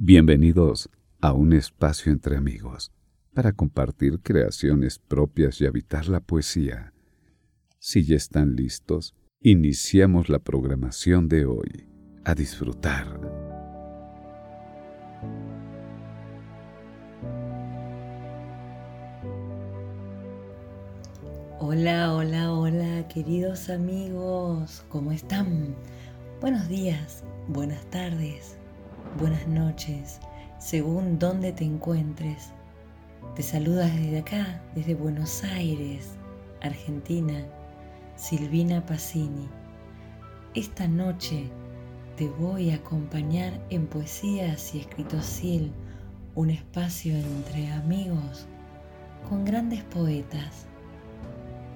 Bienvenidos a un espacio entre amigos para compartir creaciones propias y habitar la poesía. Si ya están listos, iniciamos la programación de hoy. A disfrutar. Hola, hola, hola, queridos amigos, ¿cómo están? Buenos días, buenas tardes, buenas noches, según dónde te encuentres. Te saluda desde acá, desde Buenos Aires, Argentina, Silvina Pacini. Esta noche te voy a acompañar en Poesías y Escritosil, un espacio entre amigos con grandes poetas.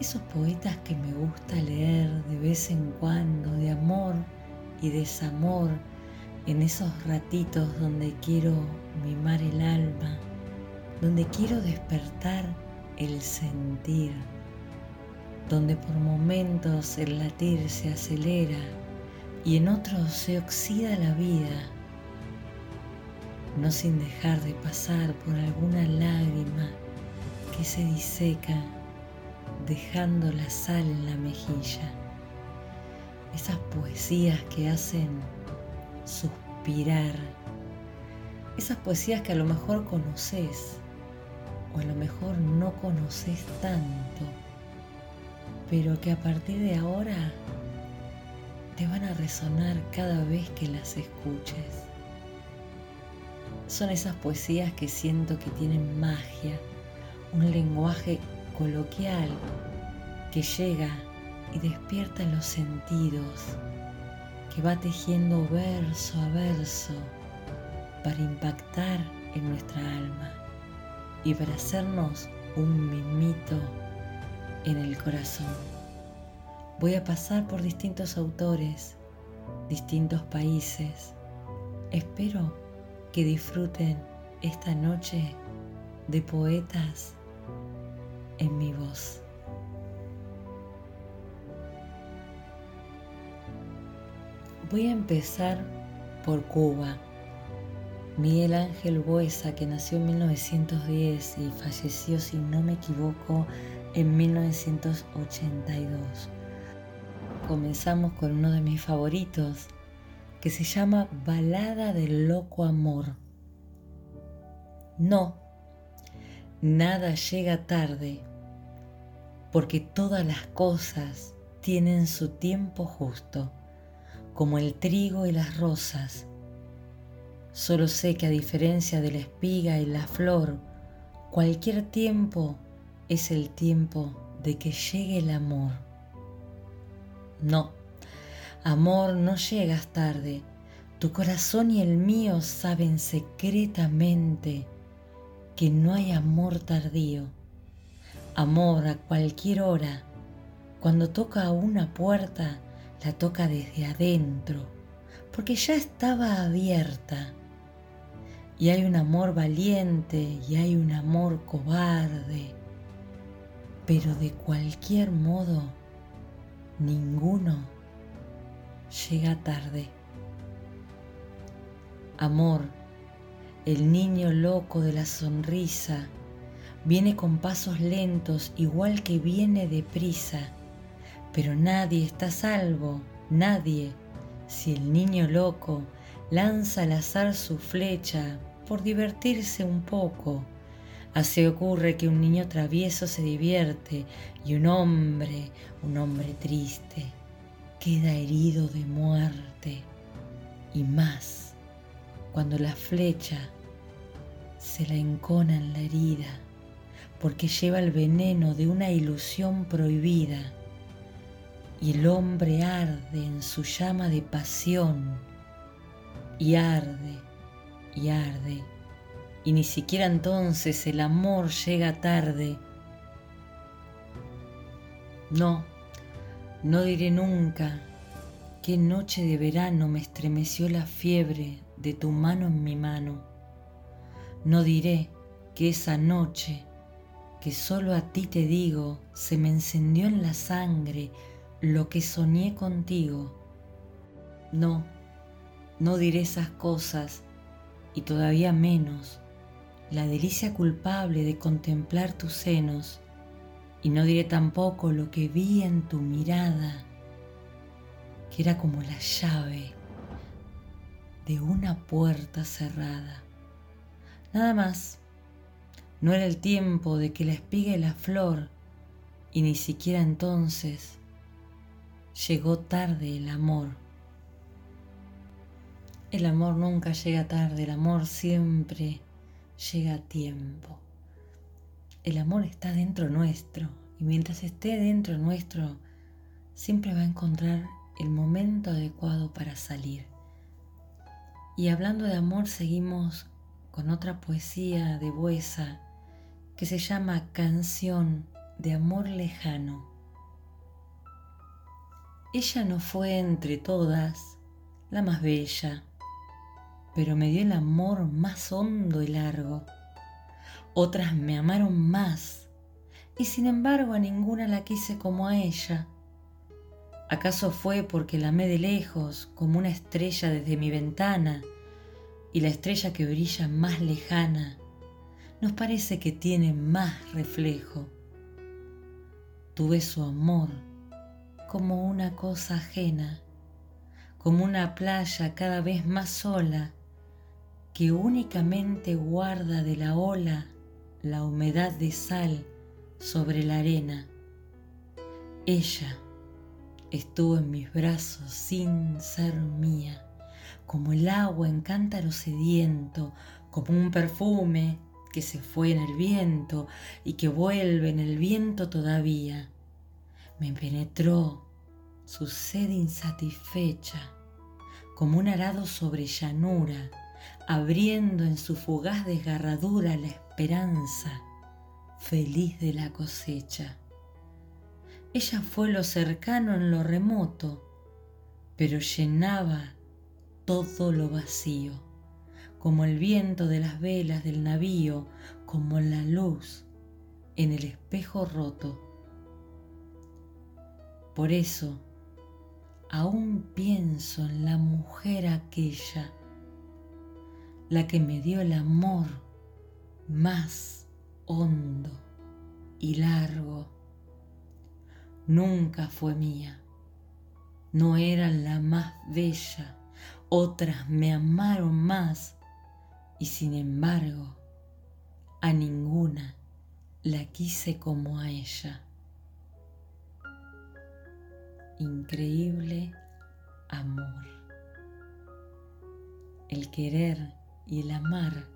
Esos poetas que me gusta leer de vez en cuando, de amor y desamor, en esos ratitos donde quiero mimar el alma, donde quiero despertar el sentir, donde por momentos el latir se acelera y en otros se oxida la vida, no sin dejar de pasar por alguna lágrima que se diseca dejando la sal en la mejilla. Esas poesías que hacen suspirar. Esas poesías que a lo mejor conoces o a lo mejor no conoces tanto, pero que a partir de ahora te van a resonar cada vez que las escuches. Son esas poesías que siento que tienen magia, un lenguaje coloquial que llega y despierta los sentidos que va tejiendo verso a verso para impactar en nuestra alma y para hacernos un mimito en el corazón. Voy a pasar por distintos autores, distintos países. Espero que disfruten esta noche de poetas en mi voz. Voy a empezar por Cuba. Miguel Ángel Buesa, que nació en 1910 y falleció, si no me equivoco, en 1982. Comenzamos con uno de mis favoritos, que se llama Balada del Loco Amor. No, nada llega tarde, porque todas las cosas tienen su tiempo justo como el trigo y las rosas. Solo sé que a diferencia de la espiga y la flor, cualquier tiempo es el tiempo de que llegue el amor. No, amor, no llegas tarde. Tu corazón y el mío saben secretamente que no hay amor tardío. Amor a cualquier hora, cuando toca una puerta, la toca desde adentro, porque ya estaba abierta. Y hay un amor valiente y hay un amor cobarde, pero de cualquier modo, ninguno llega tarde. Amor, el niño loco de la sonrisa, viene con pasos lentos igual que viene deprisa pero nadie está salvo, nadie, si el niño loco lanza al azar su flecha por divertirse un poco. Así ocurre que un niño travieso se divierte y un hombre, un hombre triste, queda herido de muerte. Y más, cuando la flecha se la encona en la herida, porque lleva el veneno de una ilusión prohibida y el hombre arde en su llama de pasión y arde y arde y ni siquiera entonces el amor llega tarde. No, no diré nunca qué noche de verano me estremeció la fiebre de tu mano en mi mano. No diré que esa noche, que solo a ti te digo, se me encendió en la sangre lo que soñé contigo. No, no diré esas cosas, y todavía menos la delicia culpable de contemplar tus senos, y no diré tampoco lo que vi en tu mirada, que era como la llave de una puerta cerrada. Nada más, no era el tiempo de que la espiga y la flor, y ni siquiera entonces llegó tarde el amor. El amor nunca llega tarde, el amor siempre llega a tiempo. El amor está dentro nuestro y mientras esté dentro nuestro, siempre va a encontrar el momento adecuado para salir. Y hablando de amor, seguimos con otra poesía de Buesa que se llama Canción de Amor Lejano. Ella no fue entre todas la más bella, pero me dio el amor más hondo y largo. Otras me amaron más, y sin embargo a ninguna la quise como a ella. ¿Acaso fue porque la amé de lejos, como una estrella desde mi ventana, y la estrella que brilla más lejana nos parece que tiene más reflejo? Tuve su amor como una cosa ajena, como una playa cada vez más sola, que únicamente guarda de la ola la humedad de sal sobre la arena. Ella estuvo en mis brazos sin ser mía, como el agua en cántaro sediento, como un perfume que se fue en el viento y que vuelve en el viento todavía. Me penetró su sed insatisfecha, como un arado sobre llanura, abriendo en su fugaz desgarradura la esperanza feliz de la cosecha. Ella fue lo cercano en lo remoto, pero llenaba todo lo vacío, como el viento de las velas del navío, como la luz en el espejo roto. Por eso, aún pienso en la mujer aquella, la que me dio el amor más hondo y largo nunca fue mía. No era la más bella, otras me amaron más y sin embargo a ninguna la quise como a ella. Increíble amor. El querer y el amar,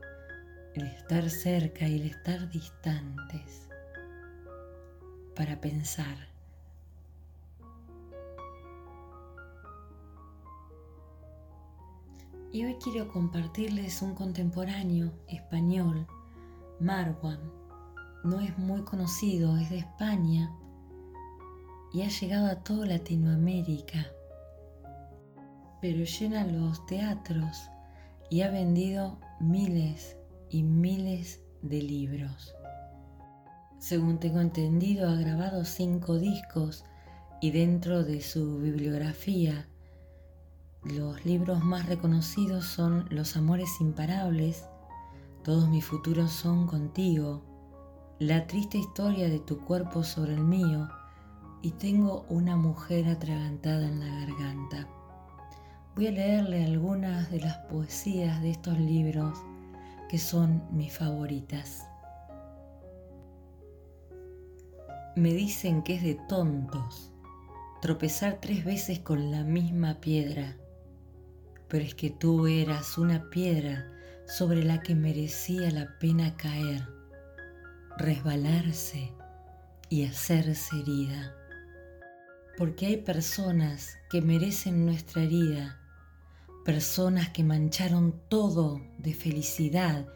el estar cerca y el estar distantes para pensar Y hoy quiero compartirles un contemporáneo español, Marwan. No es muy conocido, es de España y ha llegado a toda Latinoamérica, pero llena los teatros y ha vendido miles y miles de libros. Según tengo entendido, ha grabado cinco discos y dentro de su bibliografía los libros más reconocidos son Los Amores Imparables, Todos mis futuros son contigo, La triste historia de tu cuerpo sobre el mío y Tengo una mujer atragantada en la garganta. Voy a leerle algunas de las poesías de estos libros que son mis favoritas. Me dicen que es de tontos tropezar tres veces con la misma piedra pero es que tú eras una piedra sobre la que merecía la pena caer, resbalarse y hacerse herida. Porque hay personas que merecen nuestra herida, personas que mancharon todo de felicidad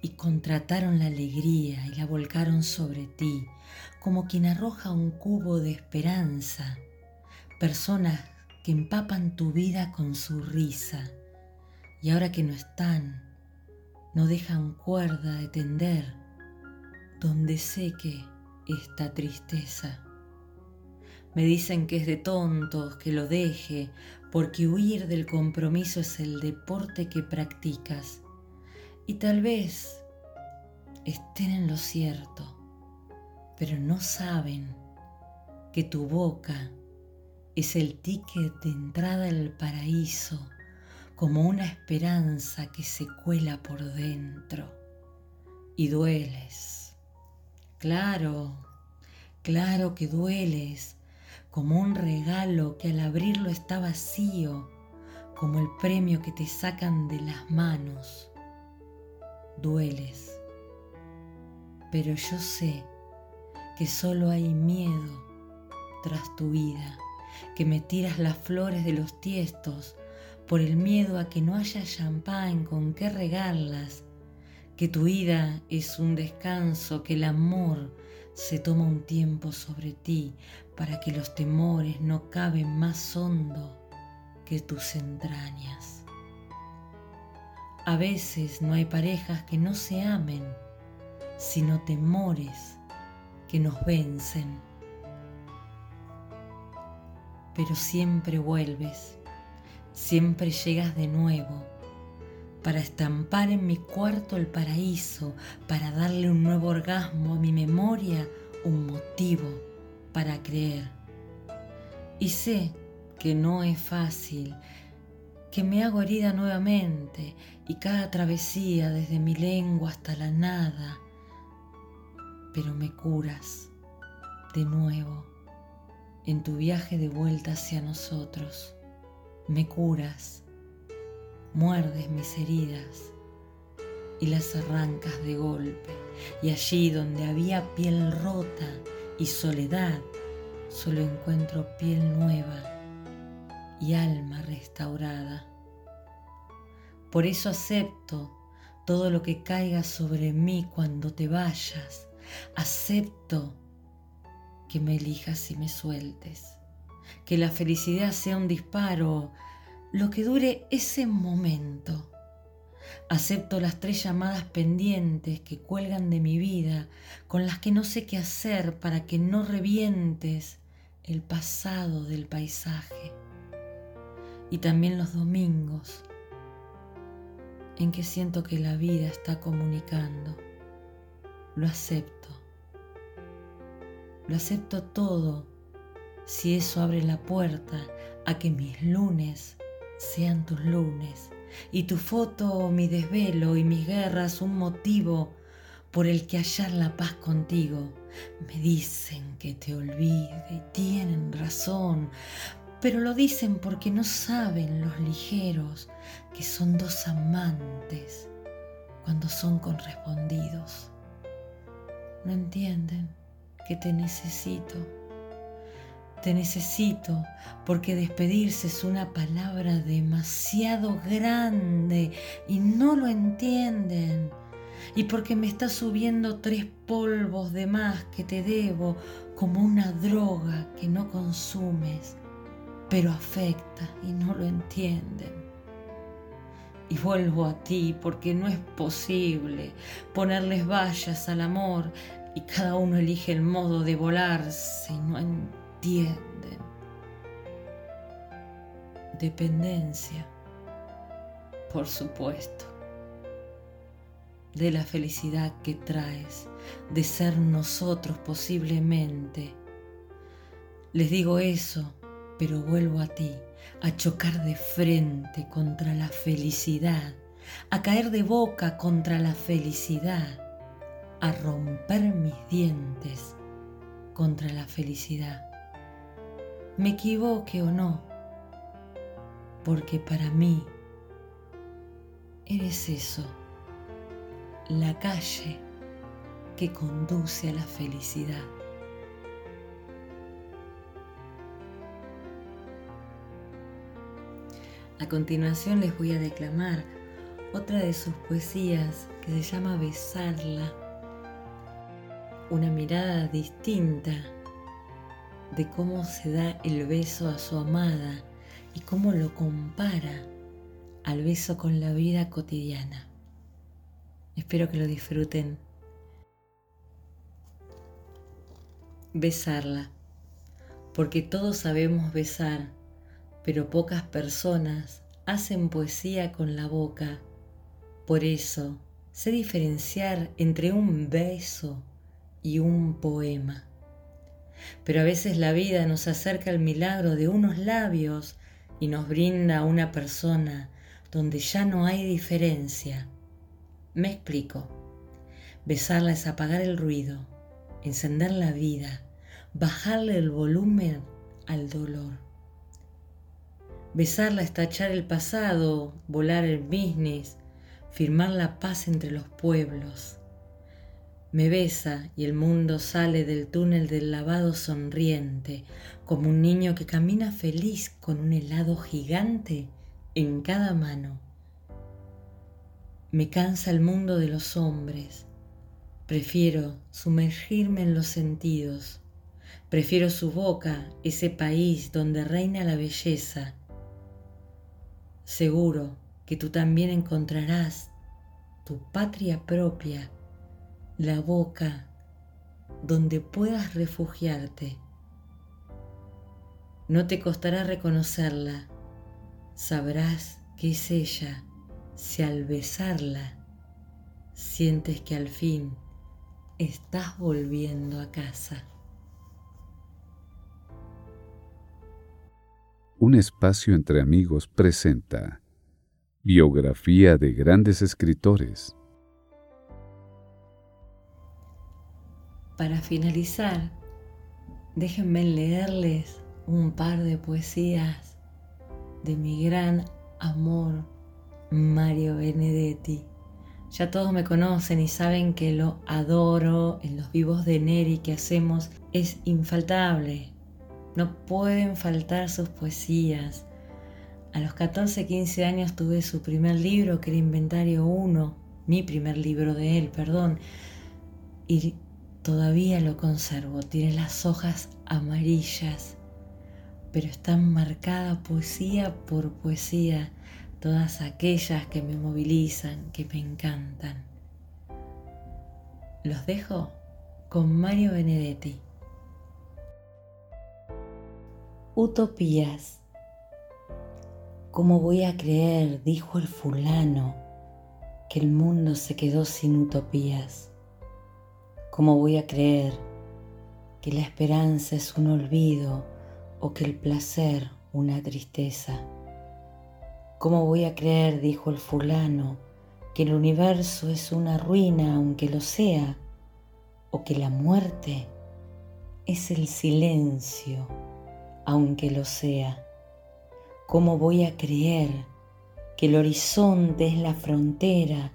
y contrataron la alegría y la volcaron sobre ti, como quien arroja un cubo de esperanza, personas que empapan tu vida con su risa y ahora que no están, no dejan cuerda de tender donde seque esta tristeza. Me dicen que es de tontos que lo deje, porque huir del compromiso es el deporte que practicas. Y tal vez estén en lo cierto, pero no saben que tu boca es el ticket de entrada al paraíso, como una esperanza que se cuela por dentro. Y dueles. Claro, claro que dueles, como un regalo que al abrirlo está vacío, como el premio que te sacan de las manos. Dueles. Pero yo sé que solo hay miedo tras tu vida, que me tiras las flores de los tiestos por el miedo a que no haya champán con qué regarlas, que tu ida es un descanso, que el amor se toma un tiempo sobre ti para que los temores no caben más hondo que tus entrañas. A veces no hay parejas que no se amen, sino temores que nos vencen. Pero siempre vuelves, siempre llegas de nuevo para estampar en mi cuarto el paraíso, para darle un nuevo orgasmo a mi memoria, un motivo para creer. Y sé que no es fácil, que me hago herida nuevamente y cada travesía desde mi lengua hasta la nada, pero me curas de nuevo en tu viaje de vuelta hacia nosotros. Me curas muerdes mis heridas y las arrancas de golpe. Y allí donde había piel rota y soledad, solo encuentro piel nueva y alma restaurada. Por eso acepto todo lo que caiga sobre mí cuando te vayas. Acepto que me elijas y me sueltes. Que la felicidad sea un disparo lo que dure ese momento. Acepto las tres llamadas pendientes que cuelgan de mi vida, con las que no sé qué hacer para que no revientes el pasado del paisaje. Y también los domingos en que siento que la vida está comunicando. Lo acepto. Lo acepto todo si eso abre la puerta a que mis lunes sean tus lunes y tu foto mi desvelo y mis guerras un motivo por el que hallar la paz contigo. Me dicen que te olvide y tienen razón, pero lo dicen porque no saben los ligeros que son dos amantes cuando son correspondidos. No entienden que te necesito te necesito porque despedirse es una palabra demasiado grande y no lo entienden. Y porque me está subiendo tres polvos de más que te debo como una droga que no consumes, pero afecta y no lo entienden. Y vuelvo a ti porque no es posible ponerles vallas al amor y cada uno elige el modo de volarse y no entienden. Dependencia, por supuesto, de la felicidad que traes, de ser nosotros posiblemente. Les digo eso, pero vuelvo a ti, a chocar de frente contra la felicidad, a caer de boca contra la felicidad, a romper mis dientes contra la felicidad me equivoque o no, porque para mí eres eso, la calle que conduce a la felicidad. A continuación les voy a declamar otra de sus poesías que se llama Besarla, una mirada distinta de cómo se da el beso a su amada y cómo lo compara al beso con la vida cotidiana. Espero que lo disfruten. Besarla, porque todos sabemos besar, pero pocas personas hacen poesía con la boca. Por eso sé diferenciar entre un beso y un poema. Pero a veces la vida nos acerca al milagro de unos labios y nos brinda una persona donde ya no hay diferencia. Me explico. Besarla es apagar el ruido, encender la vida, bajarle el volumen al dolor. Besarla es tachar el pasado, volar el business, firmar la paz entre los pueblos. Me besa y el mundo sale del túnel del lavado sonriente, como un niño que camina feliz con un helado gigante en cada mano. Me cansa el mundo de los hombres, Prefiero sumergirme en los sentidos. Prefiero su boca, ese país donde reina la belleza. Seguro que tú también encontrarás tu patria propia, la boca donde puedas refugiarte. No te costará reconocerla, sabrás que es ella si al besarla sientes que al fin estás volviendo a casa. Un espacio entre amigos presenta Biografía de grandes escritores. Para finalizar, déjenme leerles un par de poesías de mi gran amor Mario Benedetti. Ya todos me conocen y saben que lo adoro en los vivos de Neri que hacemos. Es infaltable. No pueden faltar sus poesías. A los 14, 15 años tuve su primer libro, que era Inventario 1, mi primer libro de él, perdón. Y todavía lo conservo. Tiene las hojas amarillas, pero está marcada poesía por poesía todas aquellas que me movilizan, que me encantan. Los dejo con Mario Benedetti. Utopías. ¿Cómo voy a creer, dijo el fulano, que el mundo se quedó sin utopías? ¿Cómo voy a creer que la esperanza es un olvido o que el placer una tristeza? ¿Cómo voy a creer, dijo el fulano, que el universo es una ruina aunque lo sea, o que la muerte es el silencio aunque lo sea? ¿Cómo voy a creer que el horizonte es la frontera,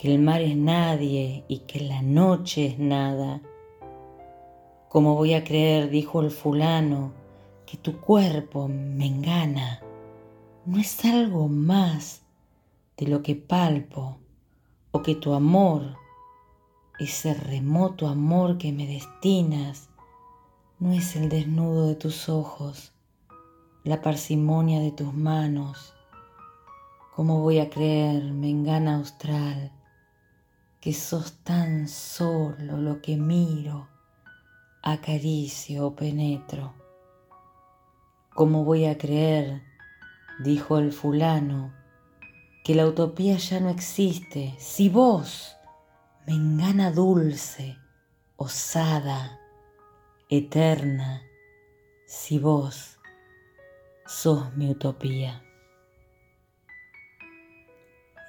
que el mar es nadie y que la noche es nada? ¿Cómo voy a creer, dijo el fulano, que tu cuerpo me engana? no es algo más de lo que palpo o que tu amor, ese remoto amor que me destinas, no es el desnudo de tus ojos, la parsimonia de tus manos. ¿Cómo voy a creer, mengana austral, que sos tan solo lo que miro, acaricio o penetro? ¿Cómo voy a creer dijo el fulano, que la utopía ya no existe, si vos, me engana dulce, osada, eterna, si vos sos mi utopía.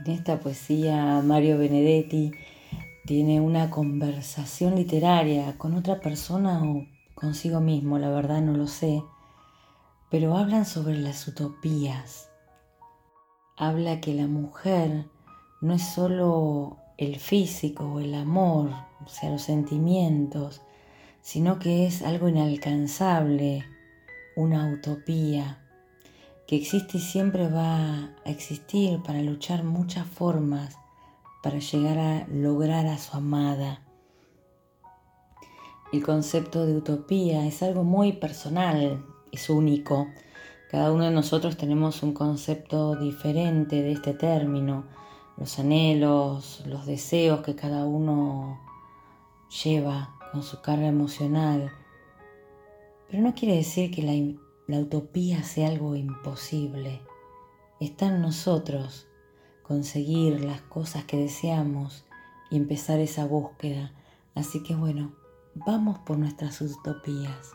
En esta poesía Mario Benedetti tiene una conversación literaria con otra persona o consigo mismo, la verdad no lo sé, pero hablan sobre las utopías. Habla que la mujer no es solo el físico o el amor, o sea, los sentimientos, sino que es algo inalcanzable, una utopía, que existe y siempre va a existir para luchar muchas formas para llegar a lograr a su amada. El concepto de utopía es algo muy personal, es único. Cada uno de nosotros tenemos un concepto diferente de este término, los anhelos, los deseos que cada uno lleva con su carga emocional. Pero no quiere decir que la, utopía sea algo imposible. Está en nosotros, conseguir las cosas que deseamos y empezar esa búsqueda. Así que bueno, vamos por nuestras utopías,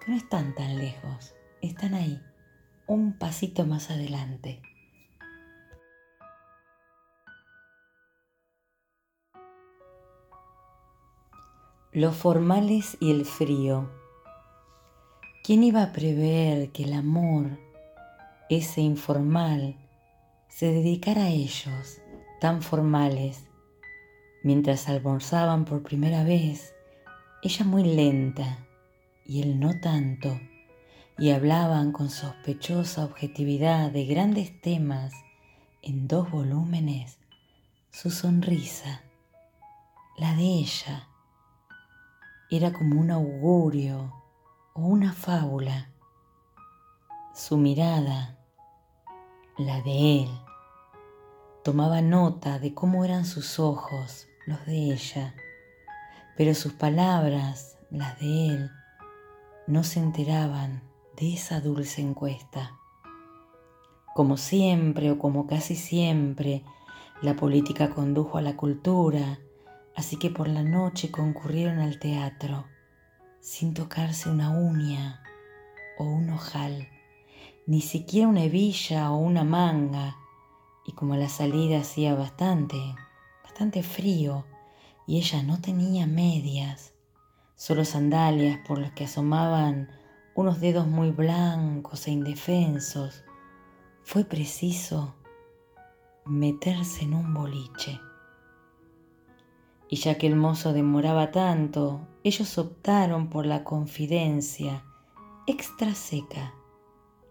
que no están tan lejos, están ahí, un pasito más adelante. Los formales y el frío. ¿Quién iba a prever que el amor, ese informal, se dedicara a ellos, tan formales, mientras almorzaban por primera vez, ella muy lenta y él no tanto, y hablaban con sospechosa objetividad de grandes temas en dos volúmenes, su sonrisa, la de ella, era como un augurio o una fábula. Su mirada, la de él, tomaba nota de cómo eran sus ojos, los de ella, pero sus palabras, las de él, no se enteraban de esa dulce encuesta. Como siempre o como casi siempre, la política condujo a la cultura, así que por la noche concurrieron al teatro, sin tocarse una uña o un ojal, ni siquiera una hebilla o una manga, y como la salida hacía bastante, bastante frío, y ella no tenía medias, solo sandalias por las que asomaban unos dedos muy blancos e indefensos, fue preciso meterse en un boliche. Y ya que el mozo demoraba tanto, ellos optaron por la confidencia extra seca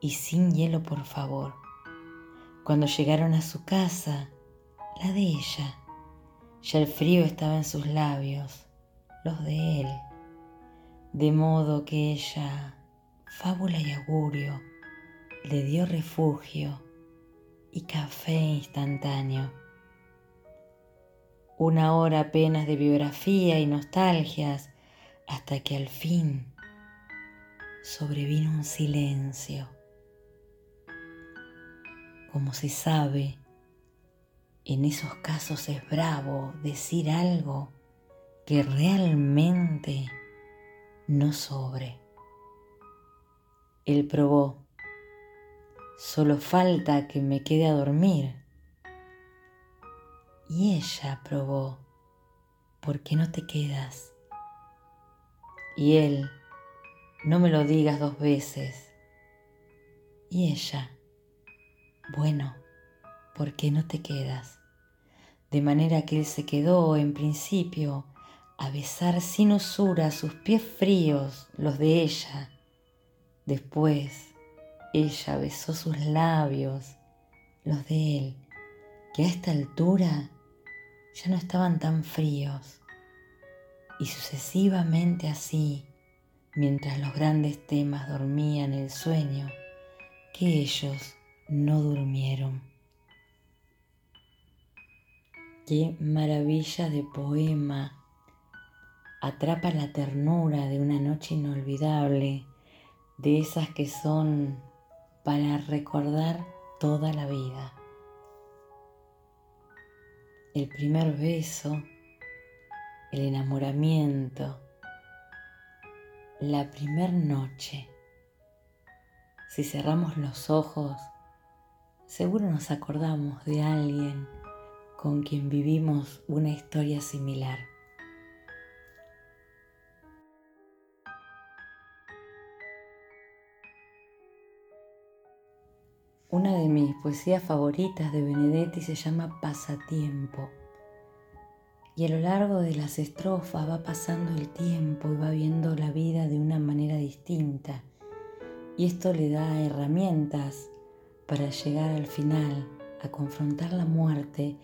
y sin hielo por favor. Cuando llegaron a su casa, la de ella, ya el frío estaba en sus labios, los de él, de modo que ella, fábula y augurio, le dio refugio y café instantáneo una hora apenas de biografía y nostalgias, hasta que al fin sobrevino un silencio. Como se sabe, en esos casos es bravo decir algo que realmente no sobre. Él probó, solo falta que me quede a dormir y ella probó, ¿por qué no te quedas? Y él, no me lo digas dos veces. Y ella, bueno, ¿por qué no te quedas? De manera que él se quedó en principio a besar sin usura sus pies fríos, los de ella. Después ella besó sus labios, los de él, que a esta altura ya no estaban tan fríos. Y sucesivamente así, mientras los grandes temas dormían el sueño, que ellos no durmieron. Qué maravilla de poema. Atrapa la ternura de una noche inolvidable, de esas que son para recordar toda la vida el primer beso, el enamoramiento, la primer noche. Si cerramos los ojos, seguro nos acordamos de alguien con quien vivimos una historia similar. Una de mis poesías favoritas de Benedetti se llama Pasatiempo. Y a lo largo de las estrofas va pasando el tiempo y va viendo la vida de una manera distinta. Y esto le da herramientas para llegar al final, a confrontar la muerte,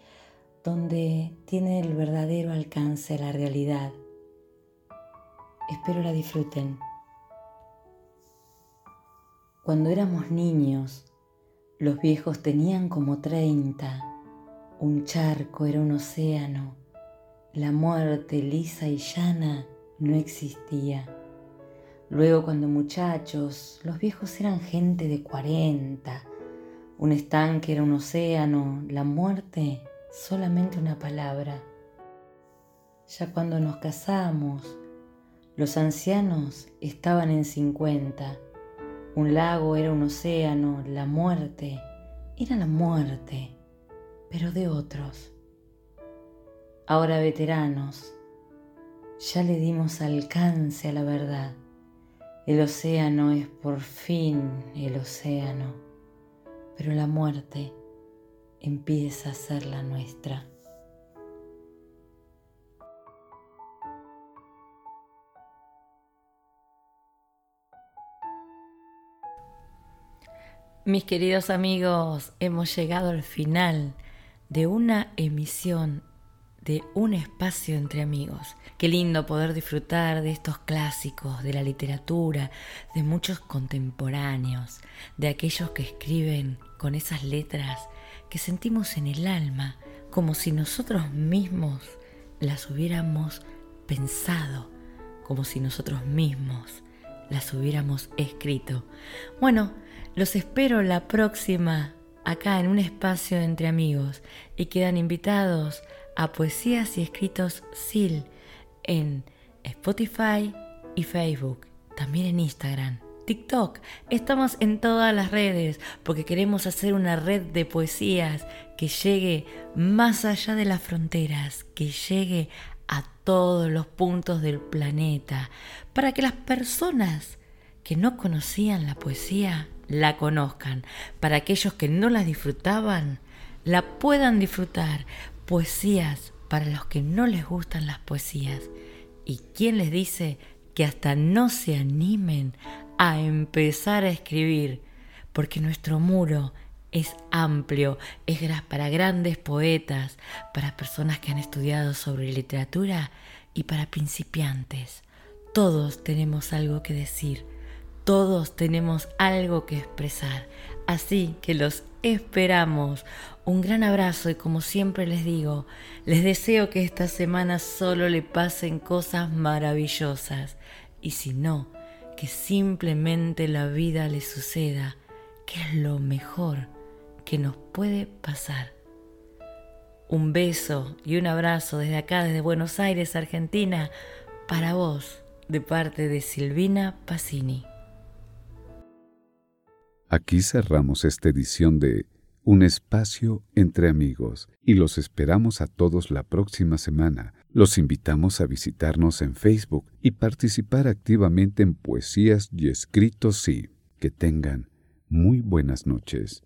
donde tiene el verdadero alcance la realidad. Espero la disfruten. Cuando éramos niños, los viejos tenían como treinta, un charco era un océano, la muerte lisa y llana no existía. Luego cuando muchachos, los viejos eran gente de cuarenta, Un estanque era un océano, la muerte solamente una palabra. Ya cuando nos casamos, los ancianos estaban en cincuenta. Un lago era un océano, la muerte era la muerte, pero de otros. Ahora veteranos, ya le dimos alcance a la verdad. El océano es por fin el océano, pero la muerte empieza a ser la nuestra. Mis queridos amigos, hemos llegado al final de una emisión de un espacio entre amigos. Qué lindo poder disfrutar de estos clásicos, de la literatura, de muchos contemporáneos, de aquellos que escriben con esas letras que sentimos en el alma, como si nosotros mismos las hubiéramos pensado, como si nosotros mismos las hubiéramos escrito. Bueno, los espero la próxima acá en un espacio entre amigos y quedan invitados a Poesías y Escritos SIL en Spotify y Facebook, también en Instagram. TikTok. Estamos en todas las redes porque queremos hacer una red de poesías que llegue más allá de las fronteras, que llegue a todos los puntos del planeta, para que las personas que no conocían la poesía la conozcan, para aquellos que no la disfrutaban, la puedan disfrutar. Poesías para los que no les gustan las poesías. ¿Y quién les dice que hasta no se animen a empezar a escribir? Porque nuestro muro es amplio, es para grandes poetas, para personas que han estudiado sobre literatura y para principiantes. Todos tenemos algo que decir todos tenemos algo que expresar, así que los esperamos. Un gran abrazo y como siempre les digo, les deseo que esta semana solo le pasen cosas maravillosas y si no, que simplemente la vida le suceda, que es lo mejor que nos puede pasar. Un beso y un abrazo desde acá, desde Buenos Aires, Argentina, para vos, de parte de Silvina Pacini. Aquí cerramos esta edición de Un espacio entre amigos y los esperamos a todos la próxima semana. Los invitamos a visitarnos en Facebook y participar activamente en poesías y escritos sí. Que tengan muy buenas noches.